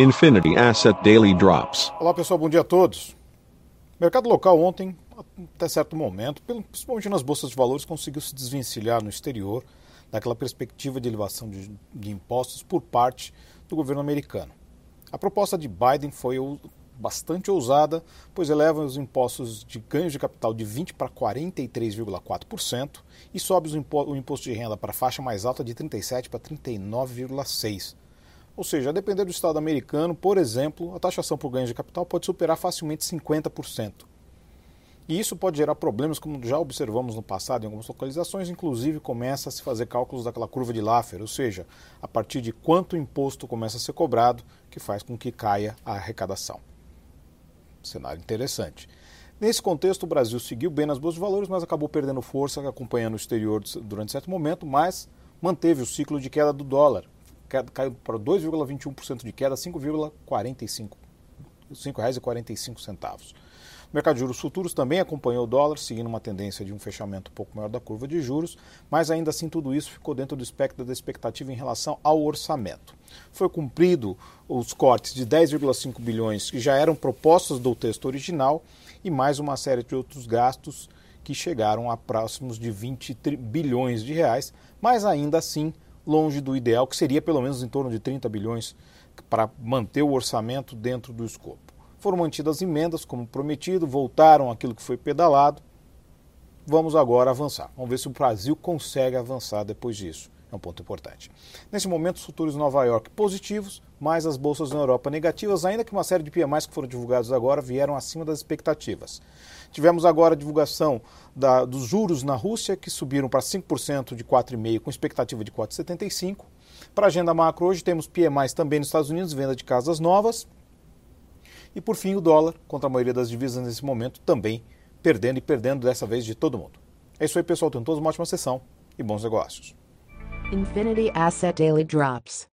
Infinity Asset Daily Drops. Olá pessoal, bom dia a todos. mercado local ontem, até certo momento, principalmente nas bolsas de valores, conseguiu se desvencilhar no exterior daquela perspectiva de elevação de, de impostos por parte do governo americano. A proposta de Biden foi bastante ousada, pois eleva os impostos de ganhos de capital de 20% para 43,4% e sobe o imposto de renda para a faixa mais alta de 37% para 39,6%. Ou seja, a depender do Estado americano, por exemplo, a taxação por ganhos de capital pode superar facilmente 50%. E isso pode gerar problemas, como já observamos no passado em algumas localizações, inclusive começa a se fazer cálculos daquela curva de Laffer, ou seja, a partir de quanto imposto começa a ser cobrado, que faz com que caia a arrecadação. Cenário interessante. Nesse contexto, o Brasil seguiu bem nas bolsas de valores, mas acabou perdendo força, acompanhando o exterior durante certo momento, mas manteve o ciclo de queda do dólar, caiu para 2,21% de queda, 5,45 R$ 5,45. O mercado de juros futuros também acompanhou o dólar, seguindo uma tendência de um fechamento um pouco maior da curva de juros, mas ainda assim tudo isso ficou dentro do espectro da expectativa em relação ao orçamento. Foi cumprido os cortes de 10,5 bilhões que já eram propostos do texto original e mais uma série de outros gastos que chegaram a próximos de 20 bilhões de reais, mas ainda assim longe do ideal, que seria pelo menos em torno de 30 bilhões para manter o orçamento dentro do escopo. Foram mantidas emendas, como prometido, voltaram aquilo que foi pedalado. Vamos agora avançar. Vamos ver se o Brasil consegue avançar depois disso. É um ponto importante. Nesse momento, os futuros de Nova York positivos, mas as bolsas na Europa negativas, ainda que uma série de PMIs que foram divulgados agora vieram acima das expectativas. Tivemos agora a divulgação da, dos juros na Rússia, que subiram para 5% de 4,5%, com expectativa de 4,75%. Para a agenda macro, hoje temos PMIs também nos Estados Unidos, venda de casas novas. E por fim, o dólar, contra a maioria das divisas nesse momento, também perdendo e perdendo dessa vez de todo mundo. É isso aí, pessoal. Tenham todos uma ótima sessão e bons negócios. Infinity Asset Daily Drops.